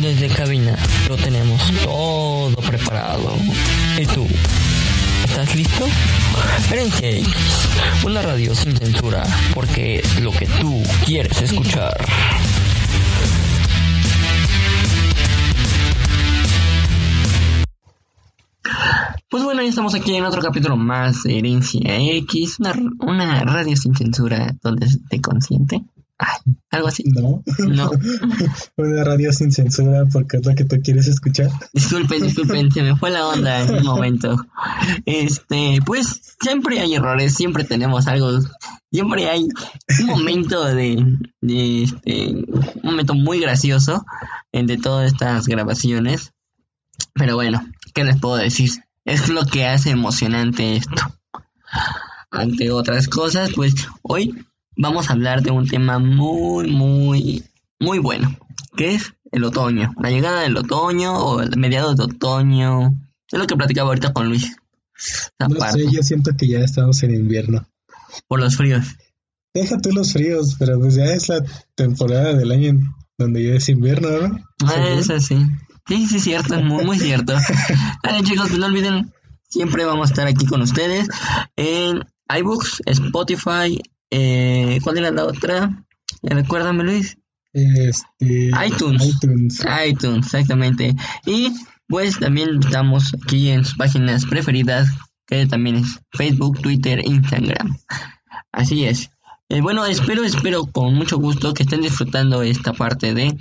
Desde cabina lo tenemos todo preparado. ¿Y tú? ¿Estás listo? Herencia X, una radio sin censura, porque es lo que tú quieres escuchar. Pues bueno, ya estamos aquí en otro capítulo más de Herencia X, una, una radio sin censura donde se te consiente. Algo así. No. No. Una radio sin censura porque es lo que tú quieres escuchar. Disculpen, disculpen, se me fue la onda en un momento. Este, pues siempre hay errores, siempre tenemos algo, siempre hay un momento de, de este, un momento muy gracioso entre todas estas grabaciones. Pero bueno, ¿qué les puedo decir? Es lo que hace emocionante esto. Ante otras cosas, pues hoy vamos a hablar de un tema muy, muy, muy bueno, que es el otoño. La llegada del otoño o el mediados de otoño. Es lo que platicaba ahorita con Luis. No sé, yo siento que ya estamos en invierno. por los fríos. Deja tú los fríos, pero pues ya es la temporada del año donde ya es invierno, ¿no? Ah, eso sí. Sí, sí, cierto, es muy, muy cierto. Vale, chicos, pues no olviden, siempre vamos a estar aquí con ustedes en iBooks, Spotify, eh, ¿cuál era la otra? Recuérdame, Luis. Este, iTunes. iTunes. iTunes, exactamente. Y pues también estamos aquí en sus páginas preferidas, que también es Facebook, Twitter, Instagram. Así es. Eh, bueno, espero, espero con mucho gusto que estén disfrutando esta parte de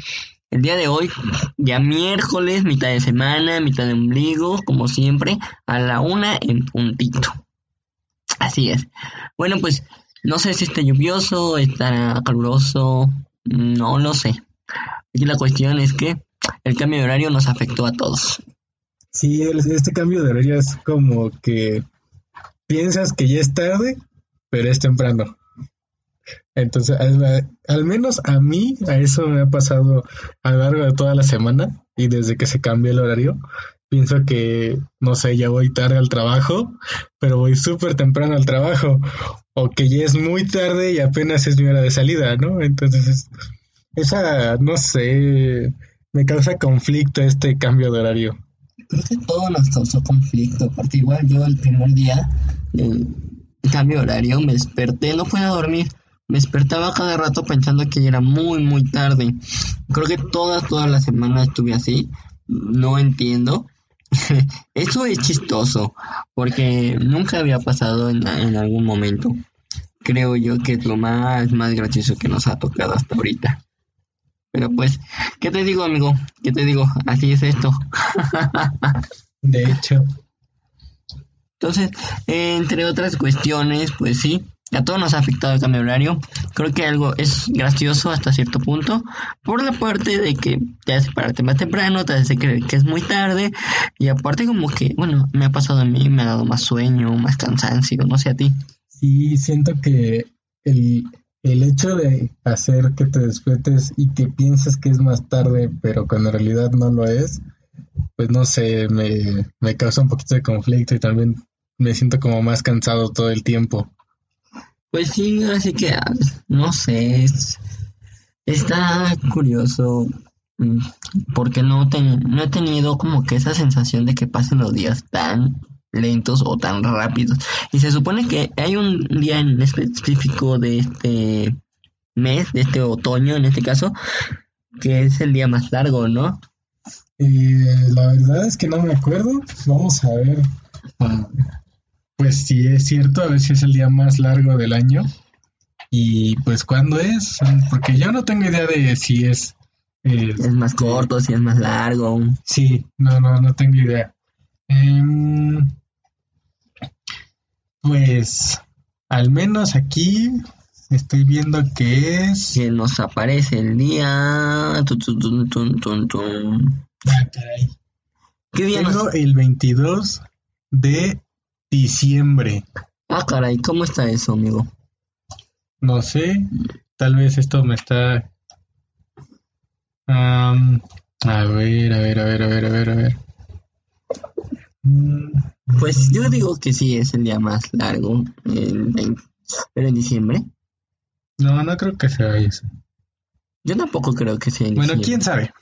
el día de hoy, ya miércoles, mitad de semana, mitad de ombligo, como siempre, a la una en puntito. Así es. Bueno, pues no sé si está lluvioso, estará caluroso, no lo sé. Aquí la cuestión es que el cambio de horario nos afectó a todos. Sí, este cambio de horario es como que piensas que ya es tarde, pero es temprano. Entonces, al, al menos a mí, a eso me ha pasado a lo largo de toda la semana y desde que se cambió el horario, pienso que, no sé, ya voy tarde al trabajo, pero voy súper temprano al trabajo, o que ya es muy tarde y apenas es mi hora de salida, ¿no? Entonces, es- esa, no sé, me causa conflicto este cambio de horario. Creo que todo nos causó conflicto, porque igual yo el primer día del cambio de horario me desperté, no podía dormir. Me despertaba cada rato pensando que ya era muy, muy tarde. Creo que toda, toda la semana estuve así. No entiendo. Eso es chistoso, porque nunca había pasado en, en algún momento. Creo yo que es lo más, más gracioso que nos ha tocado hasta ahorita. Pero pues, ¿qué te digo, amigo? ¿Qué te digo? Así es esto. De hecho, Entonces, entre otras cuestiones, pues sí, a todos nos ha afectado el cambio horario. Creo que algo es gracioso hasta cierto punto, por la parte de que te hace pararte más temprano, te hace creer que es muy tarde, y aparte como que, bueno, me ha pasado a mí, me ha dado más sueño, más cansancio, no sé a ti. sí siento que el, el hecho de hacer que te despiertes y que pienses que es más tarde, pero cuando en realidad no lo es, pues no sé, me, me causa un poquito de conflicto y también me siento como más cansado todo el tiempo. Pues sí, así que, ah, no sé, es- está curioso, mm, porque no, no he tenido como que esa sensación de que pasen los días tan lentos o tan rápidos. Y se supone que hay un día en específico de este mes, de este otoño en este caso, que es el día más largo, ¿no? Eh, la verdad es que no me acuerdo. Vamos a ver. ah, pues si es cierto, a ver si es el día más largo del año. Y pues cuándo es, porque yo no tengo idea de si es... eh, Es más corto, si es más largo. Sí, no, no, no tengo idea. Em, pues al menos aquí estoy viendo que es... Que nos aparece el día... Tun, tun. Ah, caray. ¿Qué día nos- Tengo el 22 de diciembre. Ah, caray, ¿cómo está eso, amigo? No sé, tal vez esto me está... Am, a ver, a ver, a ver, a ver, a ver, a ver. Mm, Pues yo digo que sí es el día más largo, el 20, pero en diciembre. No, no creo que sea eso. Yo tampoco creo que sea en Bueno, diciembre. quién sabe.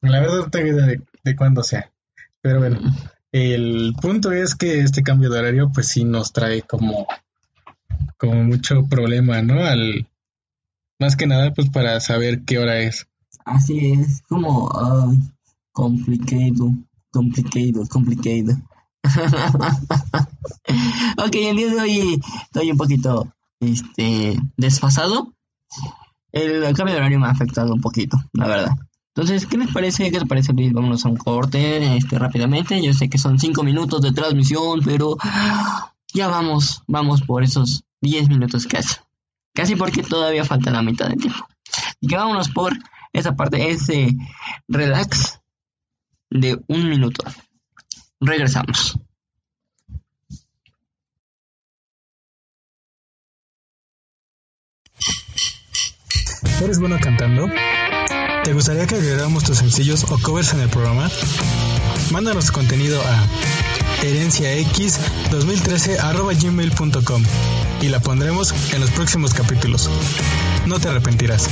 La verdad no tengo idea de, de cuándo sea. Pero bueno, el punto es que este cambio de horario pues sí nos trae como, como mucho problema, ¿no? Al, más que nada pues para saber qué hora es. Así es, como complicado, complicado, complicado. ok, el día de hoy estoy un poquito este, desfasado. El cambio de horario me ha afectado un poquito, la verdad. Entonces, ¿qué les parece? ¿Qué les parece, Luis? Vámonos a un corte este, rápidamente. Yo sé que son 5 minutos de transmisión, pero ya vamos, vamos por esos 10 minutos casi. Casi porque todavía falta la mitad del tiempo. Y que vámonos por esa parte, ese relax de un minuto. Regresamos. ¿Eres bueno cantando? ¿Te gustaría que agregáramos tus sencillos o covers en el programa? Mándanos contenido a herenciax2013.gmail.com y la pondremos en los próximos capítulos. No te arrepentirás.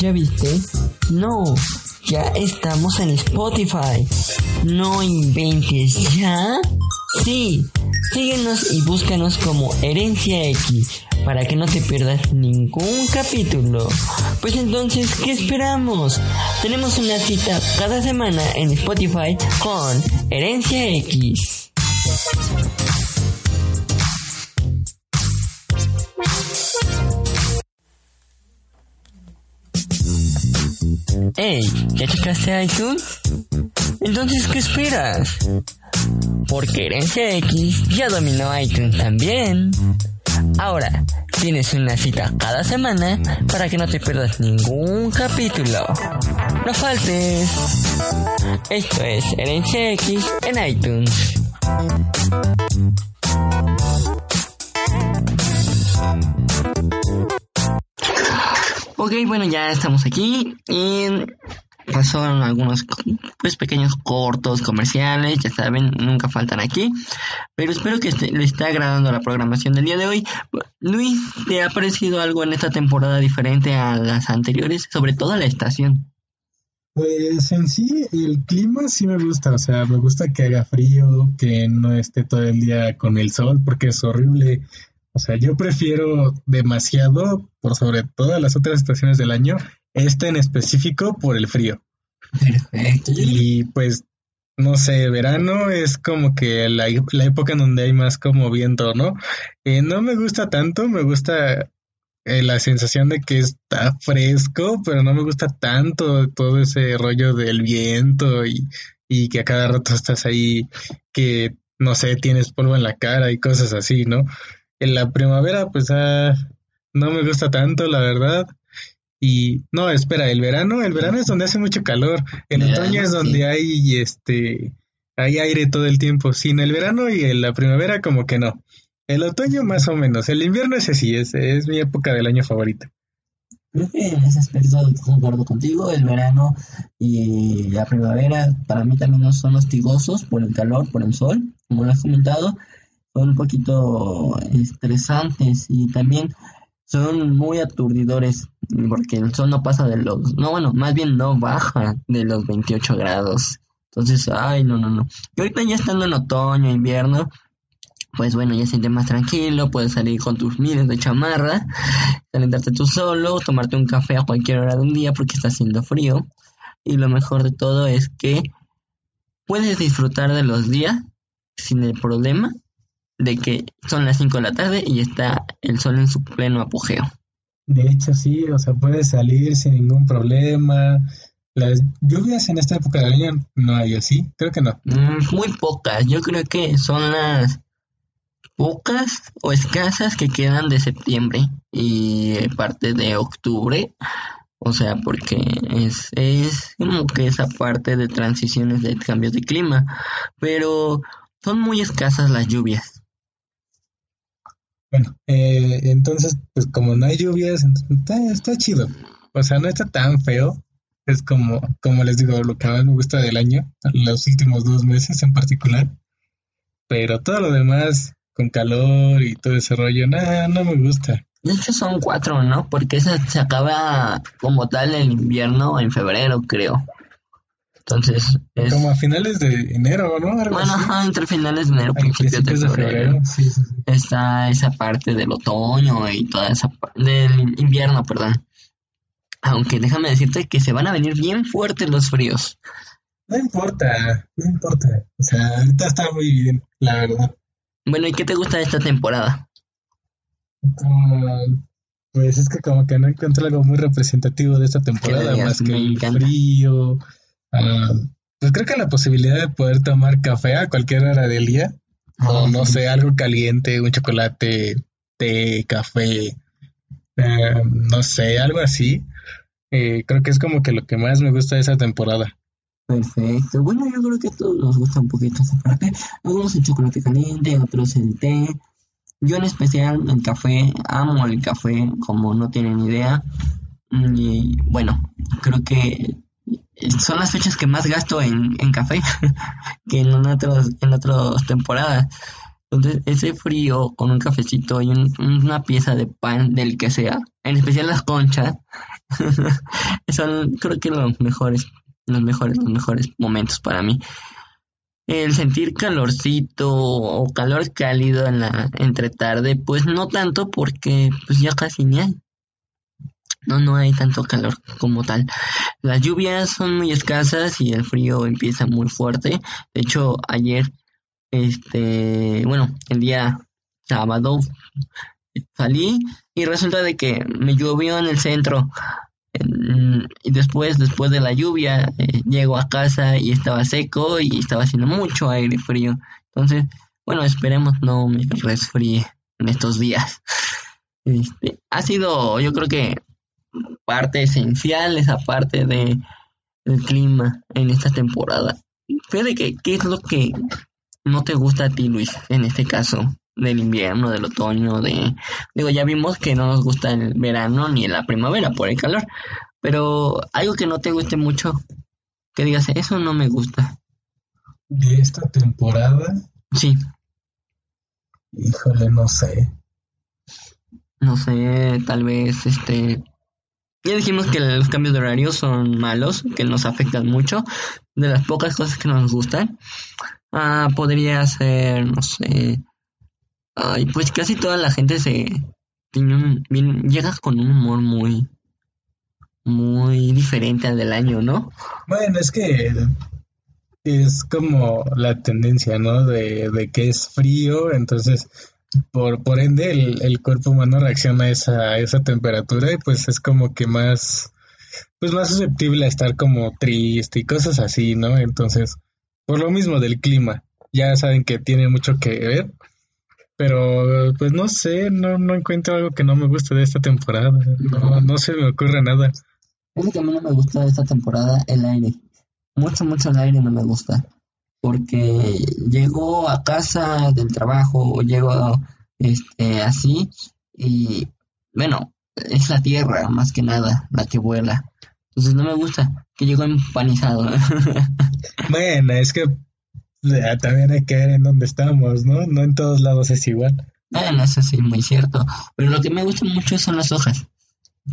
¿Ya viste? No, ya estamos en Spotify. No inventes, ¿ya? Sí, síguenos y búscanos como Herencia X para que no te pierdas ningún capítulo. Pues entonces, ¿qué esperamos? Tenemos una cita cada semana en Spotify con Herencia X. Hey, ¿ya checaste iTunes? Entonces, ¿qué esperas? Porque Herencia X ya dominó iTunes también. Ahora, tienes una cita cada semana para que no te pierdas ningún capítulo. No faltes. Esto es Herencia X en iTunes. Ok, bueno, ya estamos aquí y pasaron algunos pues pequeños cortos comerciales, ya saben, nunca faltan aquí, pero espero que este- le esté agradando la programación del día de hoy. Luis, ¿te ha parecido algo en esta temporada diferente a las anteriores? Sobre todo la estación. Pues en sí, el clima sí me gusta, o sea, me gusta que haga frío, que no esté todo el día con el sol, porque es horrible. O sea, yo prefiero demasiado, por sobre todas las otras estaciones del año, esta en específico por el frío. Perfecto. Y pues, no sé, verano es como que la, la época en donde hay más como viento, ¿no? Eh, no me gusta tanto, me gusta eh, la sensación de que está fresco, pero no me gusta tanto todo ese rollo del viento y, y que a cada rato estás ahí, que no sé, tienes polvo en la cara y cosas así, ¿no? En la primavera, pues ah, no me gusta tanto, la verdad. Y no, espera, el verano, el verano es donde hace mucho calor. El Verano, otoño es sí. donde hay este hay aire todo el tiempo. Sin el verano y en la primavera como que no. El otoño más o menos. El invierno ese sí, es, es mi época del año favorita. Creo que en ese aspecto concuerdo contigo, el verano y la primavera para mí también no son hostigosos por el calor, por el sol, como lo has comentado, un poquito estresantes y también son muy aturdidores porque el sol no pasa de los, no bueno, más bien no baja de los 28 grados. Entonces, ay, no, no, no. Y ahorita ya estando en otoño, invierno, pues bueno, ya se siente más tranquilo, puedes salir con tus miles de chamarra, calentarte tú solo, tomarte un café a cualquier hora de un día porque está haciendo frío. Y lo mejor de todo es que puedes disfrutar de los días sin el problema de que son las 5 de la tarde y está el sol en su pleno apogeo. De hecho, sí, o sea, puedes salir sin ningún problema. Las lluvias en esta época del año no hay así, creo que no. Mm, muy pocas, yo creo que son las pocas o escasas que quedan de septiembre y parte de octubre. O sea, porque es, es como que esa parte de transiciones de cambios de clima. Pero son muy escasas las lluvias. Bueno, eh, entonces, pues como no hay lluvias, está, está chido. O sea, no está tan feo. Es como, como les digo, lo que más me gusta del año, los últimos dos meses en particular. Pero todo lo demás, con calor y todo ese rollo, nada, no me gusta. De hecho son cuatro, ¿no? Porque esa se acaba como tal el invierno en febrero, creo. Entonces, es... Como a finales de enero, ¿no? bueno, ajá, entre finales de enero, principios, de febrero. Sí, sí, sí. Está esa parte del otoño y toda esa parte del invierno, perdón. Aunque déjame decirte que se van a venir bien fuertes los fríos. No importa, no importa. O sea, ahorita está muy bien, la verdad. Bueno, ¿y qué te gusta de esta temporada? pues es que como que no encuentro algo muy representativo de esta temporada, más que el frío, Ah, pues creo que la posibilidad de poder tomar café a cualquier hora del día, o no sé, algo caliente, un chocolate, té, café, eh, no sé, algo así. Eh, creo que es como que lo que más me gusta de esa temporada. Perfecto. Bueno, yo creo que a todos nos gusta un poquito esa parte. Algunos el chocolate caliente, otros el té. Yo en especial el café, amo el café como no tienen idea. Y bueno, creo que son las fechas que más gasto en, café que en otros en otras temporadas. Entonces, ese frío con un cafecito y una pieza de pan del que sea, en especial las conchas, son creo que los mejores, los mejores, los mejores momentos para mí. El sentir calorcito o calor cálido en la entre tarde, pues no tanto porque pues ya casi ni hay no, no hay tanto calor como tal. Las lluvias son muy escasas y el frío empieza muy fuerte. De hecho, ayer, este, bueno, el día sábado salí y resulta de que me llovió en el centro. y después, después de la lluvia, eh, llego a casa y estaba seco y estaba haciendo mucho aire frío. Entonces, bueno, esperemos no me resfríe en estos días. Este, ha sido, yo creo que parte esencial, esa parte de, del clima en esta temporada. Fede, ¿qué, ¿qué es lo que no te gusta a ti, Luis, en este caso? Del invierno, del otoño, de... Digo, ya vimos que no nos gusta el verano ni la primavera por el calor, pero algo que no te guste mucho, que digas, eso no me gusta. ¿De esta temporada? Sí. Híjole, no sé. No sé, tal vez este ya dijimos que los cambios de horario son malos, que nos afectan mucho. De las pocas cosas que nos gustan, ah, podría ser, no sé. Ay, pues casi toda la gente se tiene llega con un humor muy, muy diferente al del año, ¿no? Bueno, es que es como la tendencia, ¿no? De, de que es frío, entonces por, por ende el, cuerpo humano reacciona a esa, esa temperatura y pues es como que más, pues más susceptible a estar como triste y cosas así, ¿no? Entonces, por lo mismo del clima, ya saben que tiene mucho que ver, pero pues no sé, no, no encuentro algo que no me guste de esta temporada, no, no se me ocurre nada. Es que a mí no me gusta de esta temporada el aire, mucho, mucho el aire no me gusta porque llego a casa del trabajo o llego este, así y bueno, es la tierra más que nada la que vuela. Entonces no me gusta que llego empanizado. bueno, es que también hay que ver en dónde estamos, ¿no? No en todos lados es igual. Bueno, eso sí, muy cierto. Pero lo que me gusta mucho son las hojas.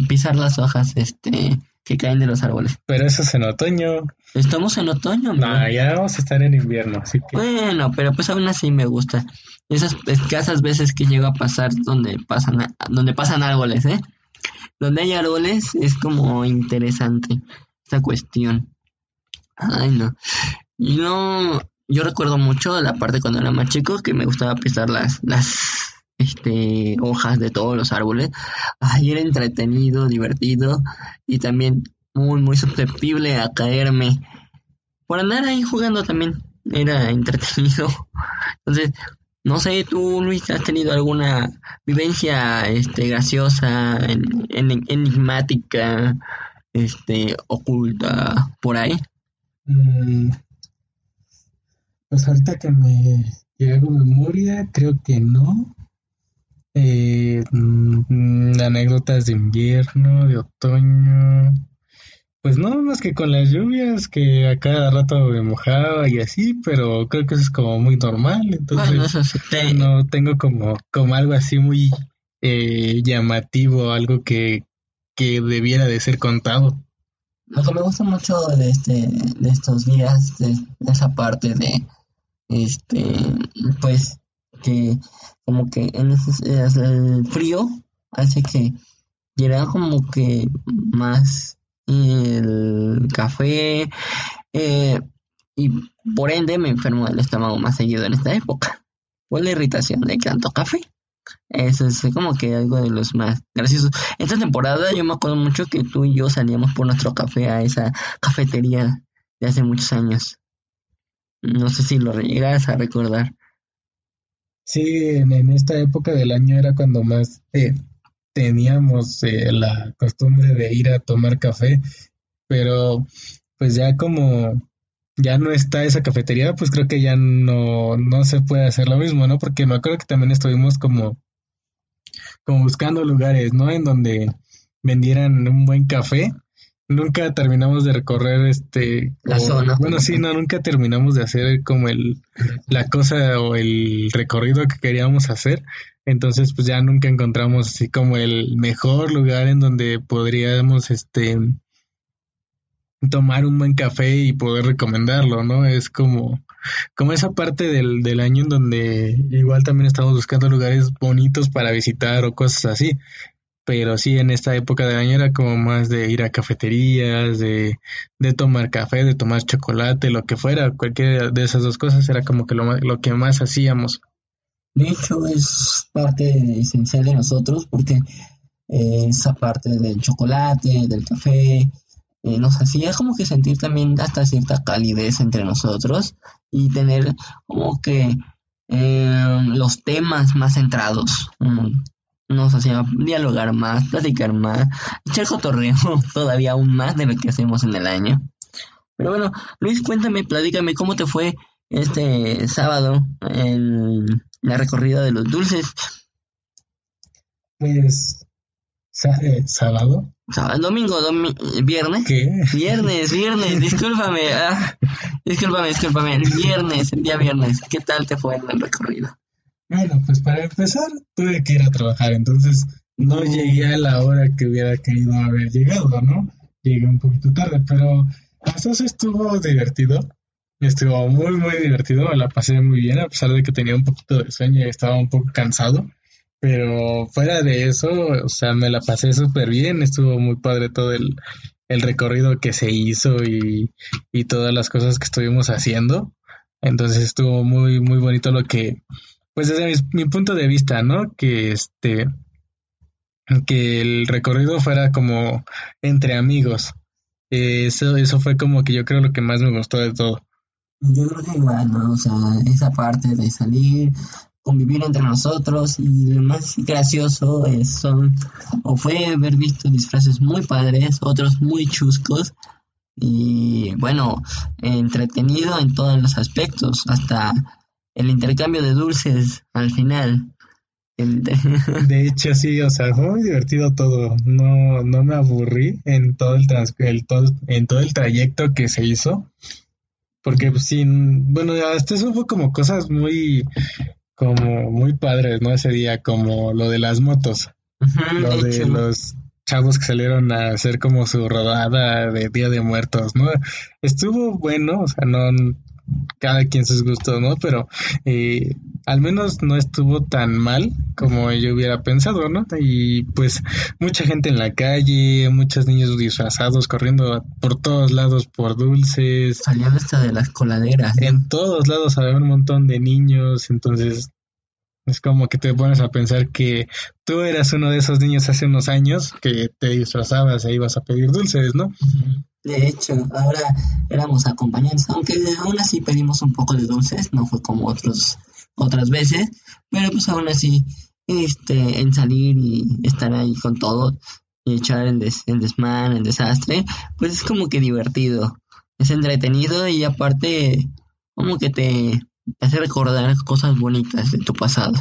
Pisar las hojas, este, que caen de los árboles. Pero eso es en otoño. Estamos en otoño, No, ya vamos a estar en invierno, así que... Bueno, pero pues aún así me gusta. Esas escasas veces que llego a pasar donde pasan, donde pasan árboles, ¿eh? Donde hay árboles es como interesante esta cuestión. Ay, no. Yo, yo recuerdo mucho la parte cuando era más chico que me gustaba pisar las, las este, hojas de todos los árboles. Ay, era entretenido, divertido y también muy, muy susceptible a caerme. Por andar ahí jugando también era entretenido. Entonces, no sé, tú, Luis, ¿has tenido alguna vivencia este, graciosa, enigmática, este, oculta por ahí? Mm, pues ahorita que me que hago memoria, creo que no. Eh, mm, anécdotas de invierno, de otoño. Pues no, más que con las lluvias, que a cada rato me mojaba y así, pero creo que eso es como muy normal. Entonces, no tengo como, como algo así muy eh, llamativo, algo que, que debiera de ser contado. Lo que me gusta mucho de, este, de estos días, de esa parte de, este, pues que como que en el frío hace que llega como que más el café eh, y por ende me enfermo del estómago más seguido en esta época por la irritación de tanto café. Eso es como que algo de los más graciosos. Esta temporada yo me acuerdo mucho que tú y yo salíamos por nuestro café a esa cafetería de hace muchos años. No sé si lo llegas a recordar. Sí, en, esta época del año era cuando más eh, teníamos eh, la costumbre de ir a tomar café, pero pues ya como ya no está esa cafetería, pues creo que ya no, no se puede hacer lo mismo, ¿no? Porque me acuerdo que también estuvimos como, como buscando lugares, ¿no? En donde vendieran un buen café nunca terminamos de recorrer este la zona. bueno sí no nunca terminamos de hacer como el la cosa o el recorrido que queríamos hacer. Entonces pues ya nunca encontramos así como el mejor lugar en donde podríamos este tomar un buen café y poder recomendarlo no es como como esa parte del, del año en donde igual también estamos buscando lugares bonitos para visitar o cosas así pero sí en esta época del año era como más de ir a cafeterías, de, de tomar café, de tomar chocolate, lo que fuera, cualquiera de esas dos cosas era como que lo, lo que más hacíamos. De hecho es parte esencial de nosotros porque eh, esa parte del chocolate, del café, eh, nos hacía como que sentir también hasta cierta calidez entre nosotros y tener como que eh, los temas más centrados nos hacía dialogar más, platicar más, echar cotorreo todavía aún más de lo que hacemos en el año. Pero bueno, Luis, cuéntame, platícame cómo te fue este sábado en la recorrida de los dulces. Pues, eh, ¿sábado? Sábado, domingo, viernes. ¿Qué? Viernes, viernes, discúlpame. Ah, discúlpame, discúlpame. viernes, el día viernes. ¿Qué tal te fue en el recorrido? Bueno, pues para empezar, tuve que ir a trabajar, entonces no llegué a la hora que hubiera querido haber llegado, ¿no? Llegué un poquito tarde, pero entonces estuvo divertido. Estuvo muy, muy divertido, me la pasé muy bien, a pesar de que tenía un poquito de sueño y estaba un poco cansado. Pero fuera de eso, o sea, me la pasé súper bien, estuvo muy padre todo el, el recorrido que se hizo y, y todas las cosas que estuvimos haciendo. Entonces estuvo muy, muy bonito lo que, pues desde mi, punto de vista, ¿no? Que este, que el recorrido fuera como entre amigos. Eso, eso fue como que yo creo lo que más me gustó de todo. Yo creo que igual, ¿no? O sea, esa parte de salir, convivir entre nosotros y lo más gracioso es, son, o fue haber visto disfraces muy padres, otros muy chuscos y bueno, entretenido en todos los aspectos, hasta el intercambio de dulces al final. De hecho, sí, o sea, fue muy divertido todo. No, no me aburrí en todo el, trans, el todo, en todo el trayecto que se hizo. Porque pues, sin, bueno, hasta eso fue como cosas muy, como muy padres, ¿no? Ese día, como lo de las motos. lo de, los chavos que salieron a hacer como su rodada de Día de Muertos, ¿no? Estuvo bueno, o sea, no, cada quien sus gustos, ¿no? Pero eh, al menos no estuvo tan mal como yo hubiera pensado, ¿no? Y pues mucha gente en la calle, muchos niños disfrazados corriendo por todos lados por dulces. Salían hasta de las coladeras. En todos lados había un montón de niños, entonces Es como que te pones a pensar que tú eras uno de esos niños hace unos años que te disfrazabas e ibas a pedir dulces, ¿no? De hecho, ahora éramos acompañantes, aunque aún así pedimos un poco de dulces, no fue como otros otras veces, pero pues aún así, este, en salir y estar ahí con todo y echar el, des, el desmán, el desastre, pues es como que divertido, es entretenido y aparte como que te hace recordar cosas bonitas de tu pasado.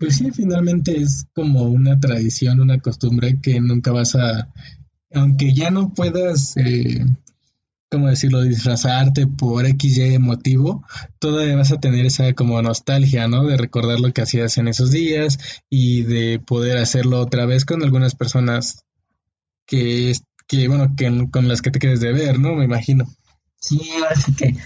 Pues sí, finalmente es como una tradición, una costumbre que nunca vas a, aunque ya no puedas, eh, ¿cómo decirlo?, disfrazarte por X, Y motivo, todavía vas a tener esa como nostalgia, ¿no? De recordar lo que hacías en esos días y de poder hacerlo otra vez con algunas personas que, que bueno, que, con las que te quedes de ver, ¿no? Me imagino. Sí, ahora sí que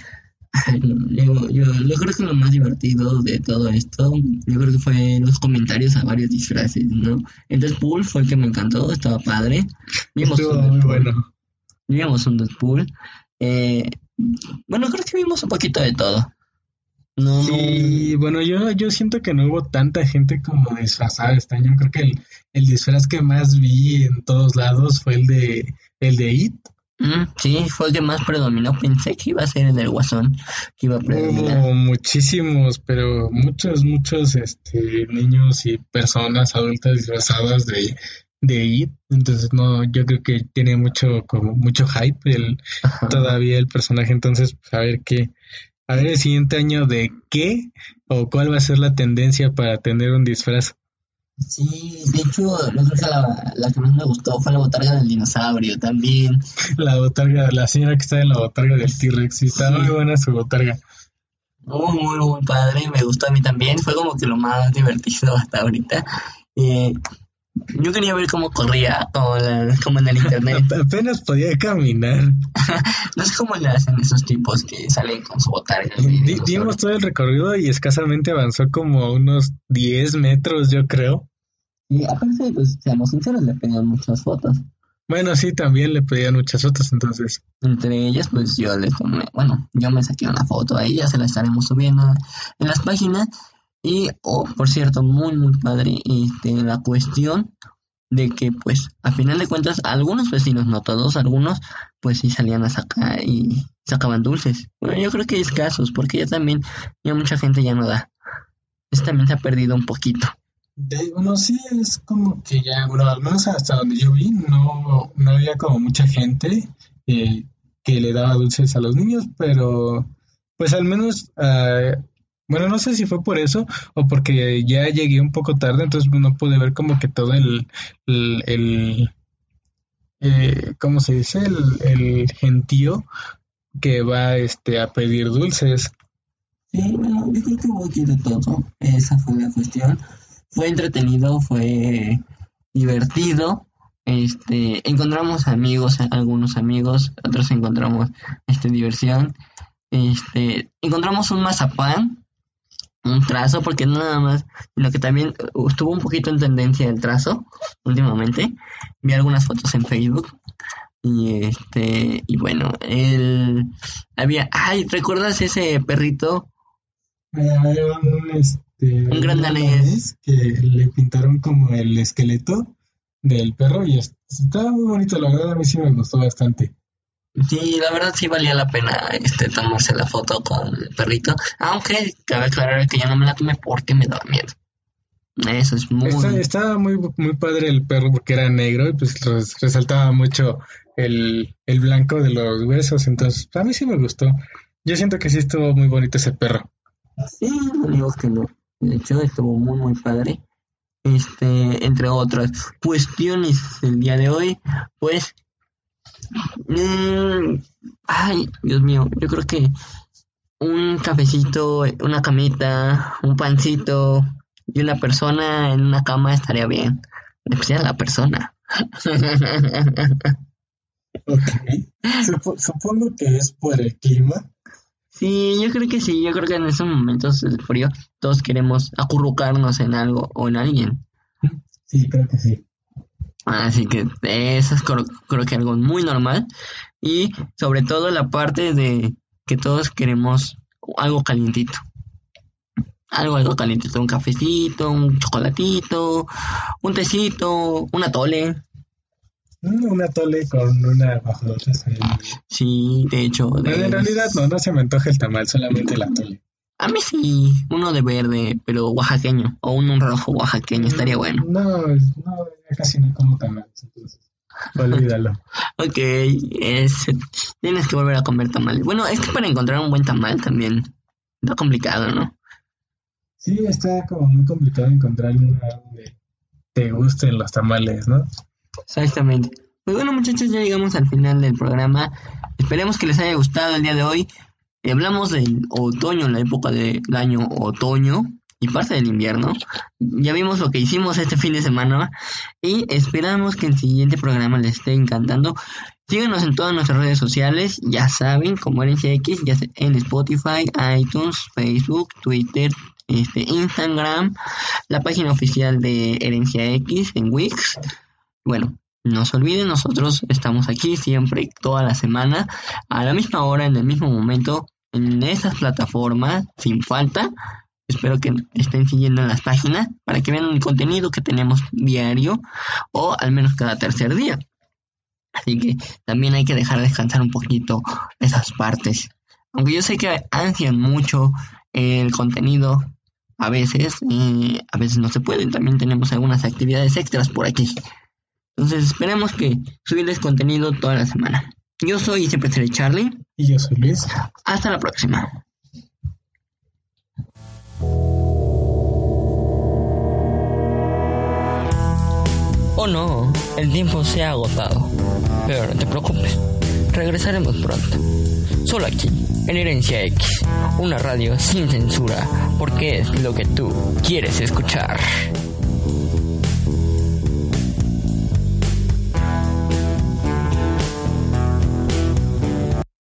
yo, yo, creo que lo más divertido de todo esto, yo creo que fue los comentarios a varios disfraces, ¿no? El Deadpool fue el que me encantó, estaba padre. Vimos un muy bueno. Vimos un Deadpool. Eh, bueno, creo que vimos un poquito de todo. No, sí, bueno, yo, yo siento que no hubo tanta gente como disfrazada este año. Creo que el, el disfraz que más vi en todos lados fue el de el de It Mm, sí, fue el que más predominó. Pensé que iba a ser el del Guasón, que iba a predominar. muchísimos, pero muchos, muchos este, niños y personas adultas disfrazadas de, de IT. Entonces, no, yo creo que tiene mucho, como mucho hype el, todavía el personaje. Entonces, pues, a ver qué, a ver el siguiente año de qué o cuál va a ser la tendencia para tener un disfraz. Sí, de hecho, yo creo que la, la, que más me gustó fue la botarga del dinosaurio también. La botarga, la señora que está en la botarga del T-Rex, sí, está muy buena su botarga. Muy, muy, muy padre, me gustó a mí también, fue como que lo más divertido hasta ahorita. Eh, yo quería ver cómo corría, como, como en el internet. Apenas podía caminar. no sé cómo le hacen esos tipos que salen con su botarga. dimos todo el recorrido y escasamente avanzó como unos 10 metros, yo creo. Y aparte, pues, seamos sinceros, le pedían muchas fotos. Bueno, sí, también le pedían muchas fotos, entonces. Entre ellas, pues yo le tomé, bueno, yo me saqué una foto ahí, ya se la estaremos subiendo en las páginas. Y, oh, por cierto, muy, muy padre este, la cuestión de que, pues, a final de cuentas, algunos vecinos, no todos, algunos, pues sí salían a sacar y sacaban dulces. Bueno, yo creo que hay escasos, porque ya también, ya mucha gente ya no da. Eso también se ha perdido un poquito. De, bueno, sí, es como que ya, bueno, al menos hasta donde yo vi, no, no había como mucha gente eh, que le daba dulces a los niños, pero pues al menos uh, bueno, no sé si fue por eso o porque ya llegué un poco tarde, entonces no pude ver como que todo el, el, eh, ¿cómo se dice? El, el, gentío que va este a pedir dulces. Sí, bueno, yo creo que hubo aquí de todo. Esa fue la cuestión. Fue entretenido, fue divertido. Este, encontramos amigos, algunos amigos, otros encontramos este diversión. Este, encontramos un mazapán un trazo, porque no nada más, sino que también estuvo un poquito en tendencia el trazo últimamente. Vi algunas fotos en Facebook. Y este, y bueno, él había, ay, ¿recuerdas ese perrito? un, este, un gran danés que le pintaron como el esqueleto del perro y estaba muy bonito, la verdad a mí sí me gustó bastante. Sí, la verdad sí valía la pena este tomarse la foto con el perrito, aunque cabe aclarar que ya no me la tomé porque me daba miedo. Eso es muy... estaba muy, muy padre el perro porque era negro y pues resaltaba mucho el, el blanco de los huesos, entonces a mí sí me gustó. Yo siento que sí estuvo muy bonito ese perro. Sí, no digo que no. De hecho, estuvo muy, muy padre. Este, entre otras cuestiones el día de hoy, pues Mm, ay, Dios mío, yo creo que un cafecito, una camita, un pancito y una persona en una cama estaría bien. Especial la persona. Supongo que es por el clima. Sí, yo creo que sí. Yo creo que en esos momentos de frío todos queremos acurrucarnos en algo o en alguien. Sí, creo que sí. Así que eso es creo, que algo muy normal. Y sobre todo la parte de que todos queremos algo calientito. algo, algo caliente, un cafecito, un chocolatito, un tecito, una tole. Mm, Una tole con una guajolota. Sí, de hecho. de- Bueno, en realidad no, no se me antoja el tamal, solamente la tole. A mí sí, uno de verde, pero oaxaqueño, o un, un rojo oaxaqueño, estaría bueno. No, no, casi no como tamales, entonces. Olvídalo. Ok, es, tienes que volver a comer tamales. Bueno, es que para encontrar un buen tamal también está complicado, ¿no? Sí, está como muy complicado encontrar un lugar donde te gusten los tamales, ¿no? Exactamente. Pues bueno, muchachos, ya llegamos al final del programa. Esperemos que les haya gustado el día de hoy. Hablamos del otoño, la época del año otoño y parte del invierno. Ya vimos lo que hicimos este fin de semana y esperamos que el siguiente programa les esté encantando. Síganos en todas nuestras redes sociales, ya saben, como Herencia X, ya sea en Spotify, iTunes, Facebook, Twitter, este, Instagram, la página oficial de Herencia X en Wix. Bueno, no se olviden, nosotros estamos aquí siempre, toda la semana, a la misma hora, en el mismo momento, en estas plataformas, sin falta. Espero que estén siguiendo en las páginas para que vean el contenido que tenemos diario o al menos cada tercer día. Así que también hay que dejar descansar un poquito esas partes. Aunque yo sé que ansian mucho el contenido, a veces, a veces no se pueden. También tenemos algunas actividades extras por aquí. Entonces esperemos que subirles contenido toda la semana. Yo soy y siempre seré Charlie. Y yo soy Luis. Hasta la próxima. Oh no, el tiempo se ha agotado. Pero no te preocupes, regresaremos pronto. Solo aquí, en Herencia X, una radio sin censura, porque es lo que tú quieres escuchar.